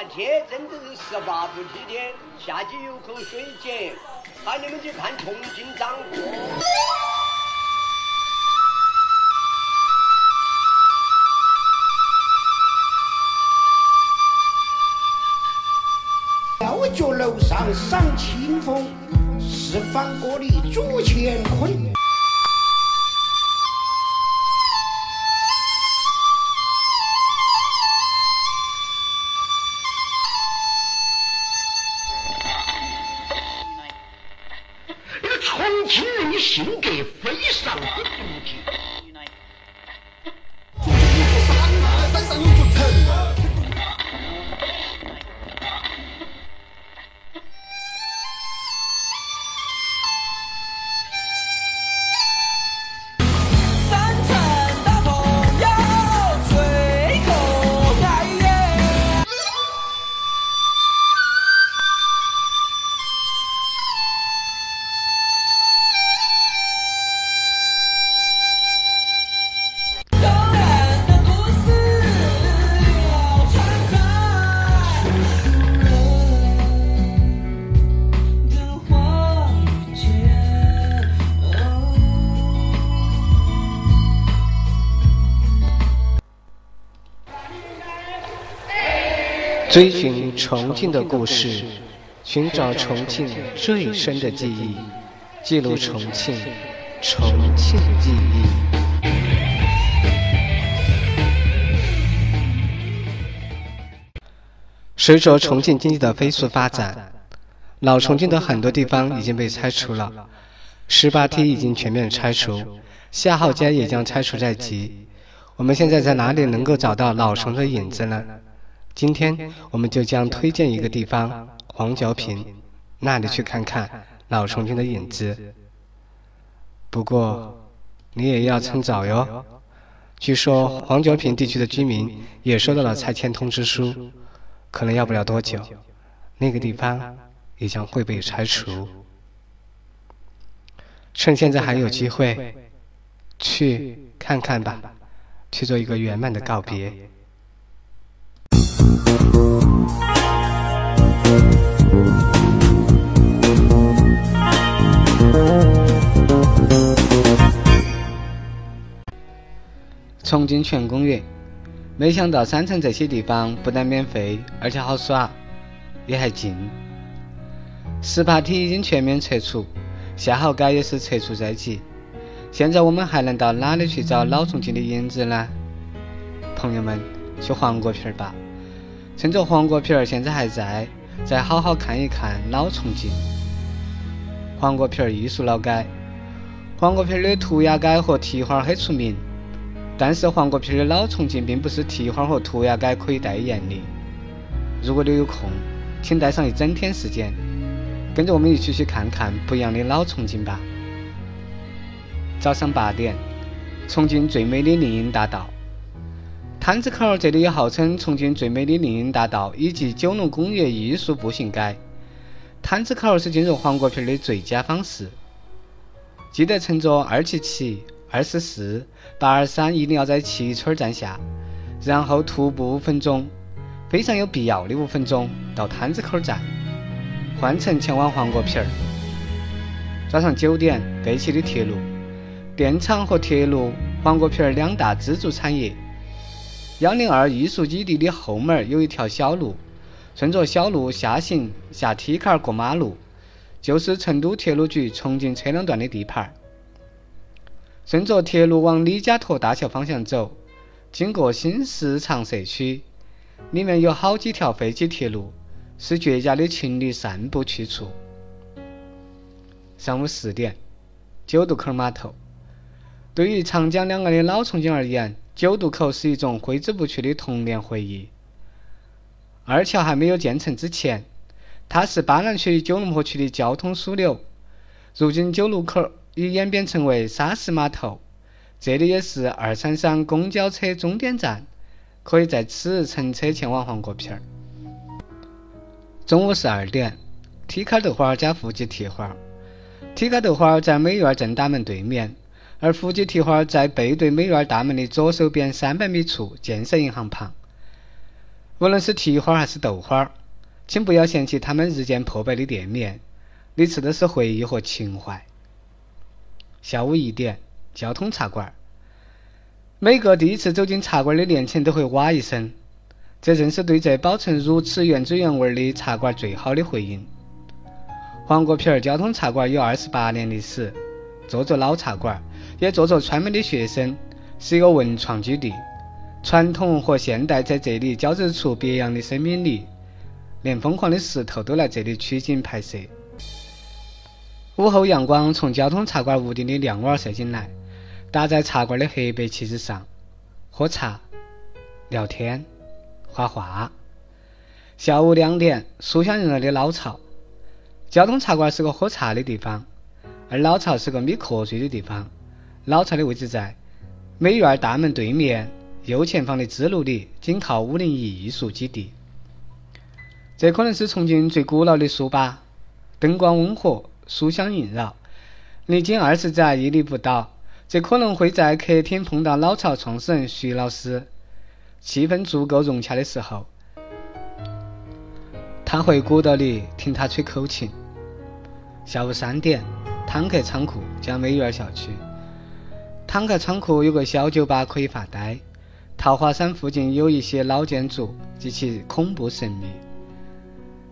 那天真的是十八伏之天，夏季有口水井，喊你们去看重庆掌舵。吊脚楼上赏清风，四方锅里煮乾坤。追寻重庆的故事，寻找重庆最深的记忆，记录重庆，重庆记忆。随着重庆经济的飞速发展，老重庆的很多地方已经被拆除了，十八梯已经全面拆除，夏号街也将拆除在即。我们现在在哪里能够找到老重庆的影子呢？今天我们就将推荐一个地方——黄角坪，那里去看看老重庆的影子。不过，你也要趁早哟。据说黄角坪地区的居民也收到了拆迁通知书，可能要不了多久，那个地方也将会被拆除。趁现在还有机会，去看看吧，去做一个圆满的告别。重庆全公园，没想到山城这些地方不但免费，而且好耍，也还近。十八梯已经全面撤除，夏号街也是撤除在即。现在我们还能到哪里去找老重庆的影子呢？朋友们，去黄果皮儿吧，趁着黄果皮儿现在还在，再好好看一看老重庆。黄果皮儿艺术老街，黄果皮儿的涂鸦街和蹄花很出名，但是黄果皮的老重庆并不是蹄花和涂鸦街可以代言的。如果你有空，请带上一整天时间，跟着我们一起去看看不一样的老重庆吧。早上八点，重庆最美的林荫大道。摊子口这里也号称重庆最美的林荫大道以及九龙工业艺术步行街。摊子口是进入黄果皮的最佳方式。记得乘坐二七七、二十四、八二三，一定要在七村站下，然后徒步五分钟，非常有必要的五分钟到摊子口站，换乘前往黄果皮儿。早上九点，废弃的铁路。电厂和铁路，黄果皮儿两大支柱产业。幺零二艺术基地的后门有一条小路，顺着小路下行下梯坎过马路，就是成都铁路局重庆车辆段的地盘儿。顺着铁路往李家沱大桥方向走，经过新市场社区，里面有好几条废弃铁路，是绝佳的情侣散步去处。上午十点，九渡口码头。对于长江两岸的老重庆而言，九渡口是一种挥之不去的童年回忆。二桥还没有建成之前，它是巴南区、九龙坡区的交通枢纽。如今九路口已演变成为沙石码头，这里也是二三三公交车终点站，可以在此乘车前往黄果皮儿。中午十二点，梯坎豆花加福记蹄花。梯坎豆花在美院正大门对面，而福记蹄花在背对美院大门的左手边三百米处，建设银行旁。无论是蹄花还是豆花，请不要嫌弃他们日渐破败的店面，你吃的是回忆和情怀。下午一点，交通茶馆。每个第一次走进茶馆的年轻人都会哇一声，这正是对这保存如此原汁原味的茶馆最好的回应。黄果皮儿交通茶馆有二十八年历史，做着老茶馆，也做着川美的学生，是一个文创基地。传统和现代在这里交织出别样的生命力，连疯狂的石头都来这里取景拍摄。午后阳光从交通茶馆屋顶的亮瓦射进来，打在茶馆的黑白旗子上。喝茶、聊天、画画。下午两点，书香人儿的老巢。交通茶馆是个喝茶的地方，而老巢是个眯瞌睡的地方。老巢的位置在美院大门对面。右前方的支路里，紧靠五零一艺术基地。这可能是重庆最古老的书吧，灯光温和，书香萦绕。历经二十载，屹立不倒。这可能会在客厅碰到老巢创始人徐老师，气氛足够融洽的时候，他会鼓捣你听他吹口琴。下午三点，坦克仓库江美园校区。坦克仓库有个小酒吧可以发呆。桃花山附近有一些老建筑及其恐怖神秘。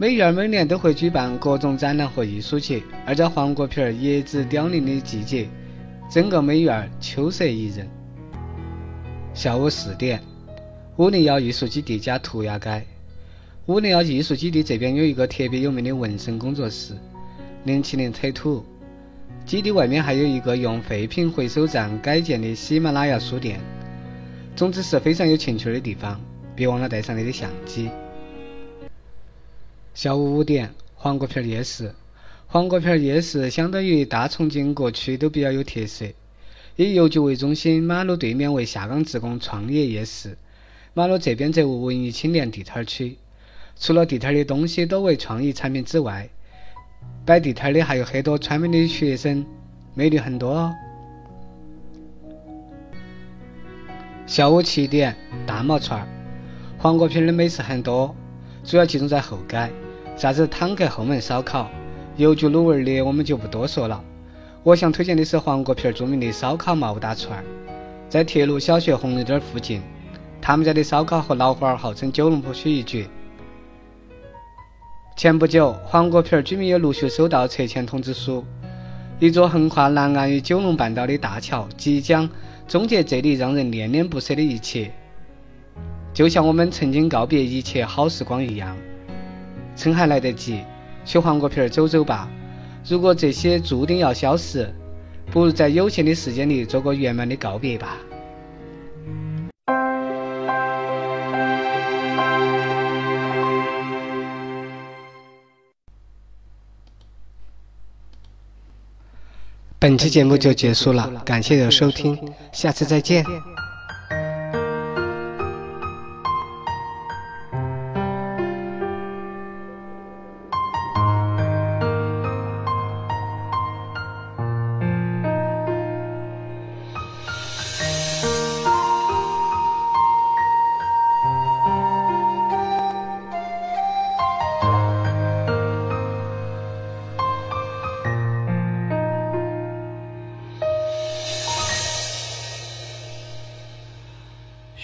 美院每年都会举办各种展览和艺术节，而在黄果皮儿叶子凋零的季节，整个美院秋色宜人。下午四点，五零幺艺术基地加涂鸦街。五零幺艺术基地这边有一个特别有名的纹身工作室，零七年扯土。基地外面还有一个用废品回收站改建的喜马拉雅书店。总之是非常有情趣的地方，别忘了带上你的相机。下午五点，黄果皮夜市。黄果皮夜市相当于大重庆各区都比较有特色，以邮局为中心，马路对面为下岗职工创业夜市，马路这边则为文艺青年地摊区。除了地摊的东西多为创意产品之外，摆地摊的还有很多川美的学生，美女很多哦。下午七点，大毛串儿，黄果皮儿的美食很多，主要集中在后街，啥子坦克后门烧烤、邮局卤味的我们就不多说了。我想推荐的是黄果皮儿著名的烧烤毛大串，在铁路小学红绿灯附近，他们家的烧烤和老花儿号称九龙坡区一绝。前不久，黄果皮儿居民也陆续收到拆迁通知书，一座横跨南岸与九龙半岛的大桥即将。终结这里让人恋恋不舍的一切，就像我们曾经告别一切好时光一样。趁还来得及，去黄果皮儿走走吧。如果这些注定要消失，不如在有限的时间里做个圆满的告别吧。本期节目就结束了，感谢的收听，下次再见。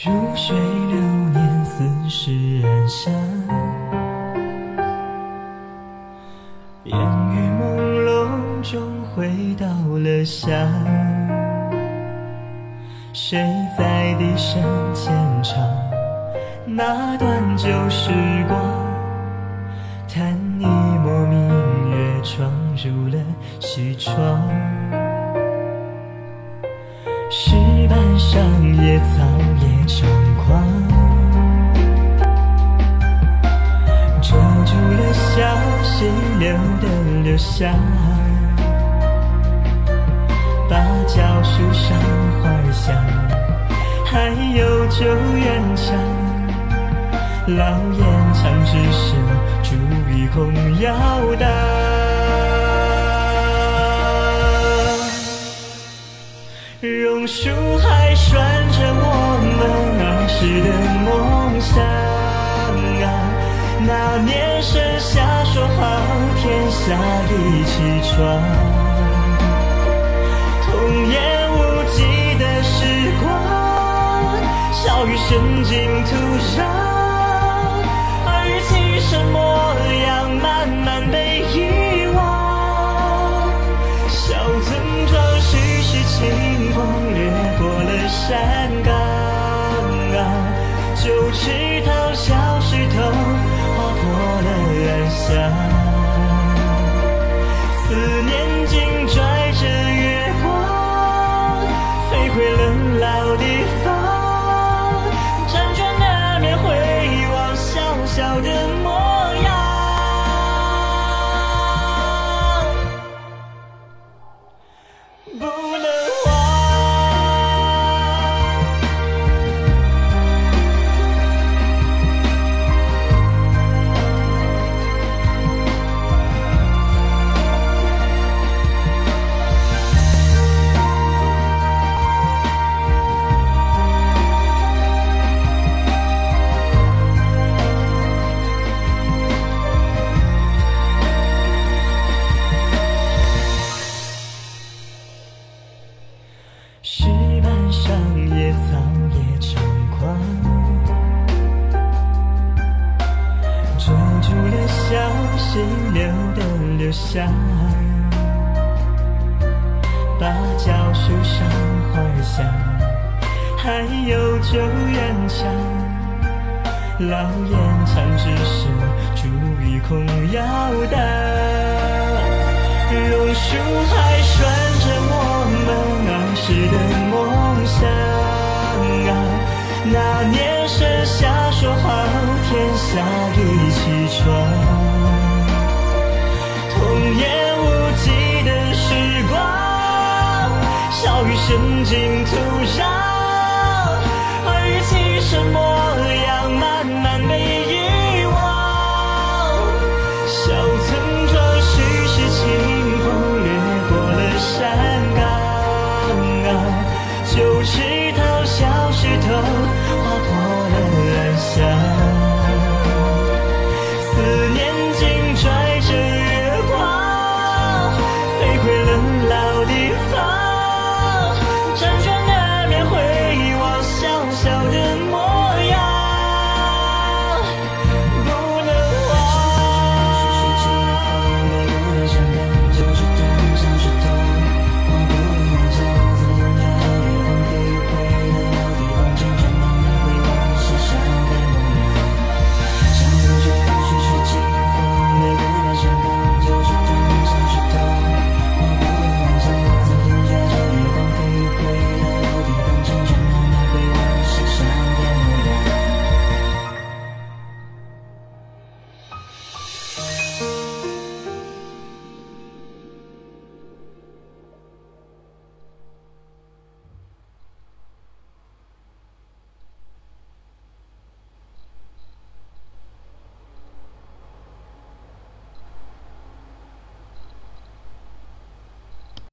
如水流年，似是阑珊。烟雨朦胧中回到了乡。谁在笛声浅唱那段旧时光？叹一抹明月闯入了西窗。石板上野草也猖狂，遮住了消息流的流向，芭蕉树上花香，还有旧院墙，老烟枪之声，烛一空摇荡。榕树那年盛夏，说好天下一起闯，童言无忌的时光，笑语渗进土壤，而今生莫。小溪流的流向。芭蕉树上花儿香，还有旧院墙。老烟枪只是竹与空摇荡，榕树还拴着我们儿时的梦下一起床，童言无忌的时光，笑语渗进土壤。